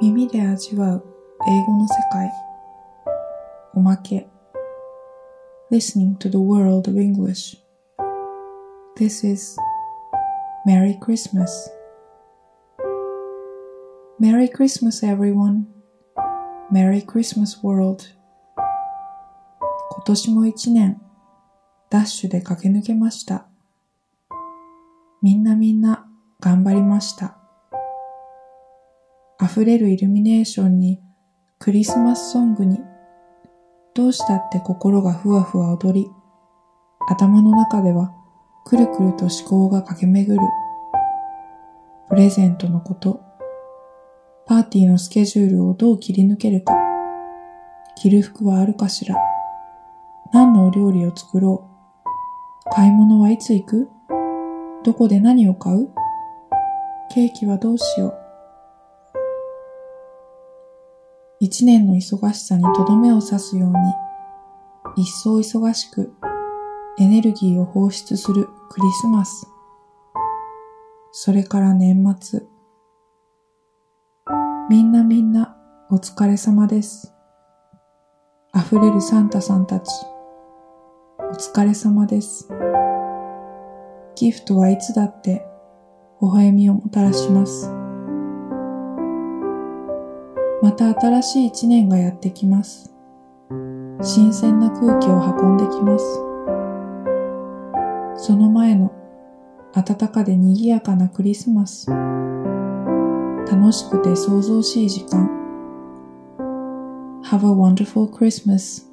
耳で味わう英語の世界おまけ Listening to the world of English This is Merry Christmas Merry Christmas everyone Merry Christmas world 今年も一年ダッシュで駆け抜けましたみんなみんな頑張りました溢れるイルミネーションに、クリスマスソングに、どうしたって心がふわふわ踊り、頭の中ではくるくると思考が駆け巡る。プレゼントのこと、パーティーのスケジュールをどう切り抜けるか、着る服はあるかしら、何のお料理を作ろう、買い物はいつ行くどこで何を買うケーキはどうしよう一年の忙しさにとどめを刺すように、一層忙しくエネルギーを放出するクリスマス。それから年末。みんなみんなお疲れ様です。溢れるサンタさんたち。お疲れ様です。ギフトはいつだって微笑みをもたらします。また新しい一年がやってきます。新鮮な空気を運んできます。その前の暖かで賑やかなクリスマス。楽しくて想像しい時間。Have a wonderful Christmas.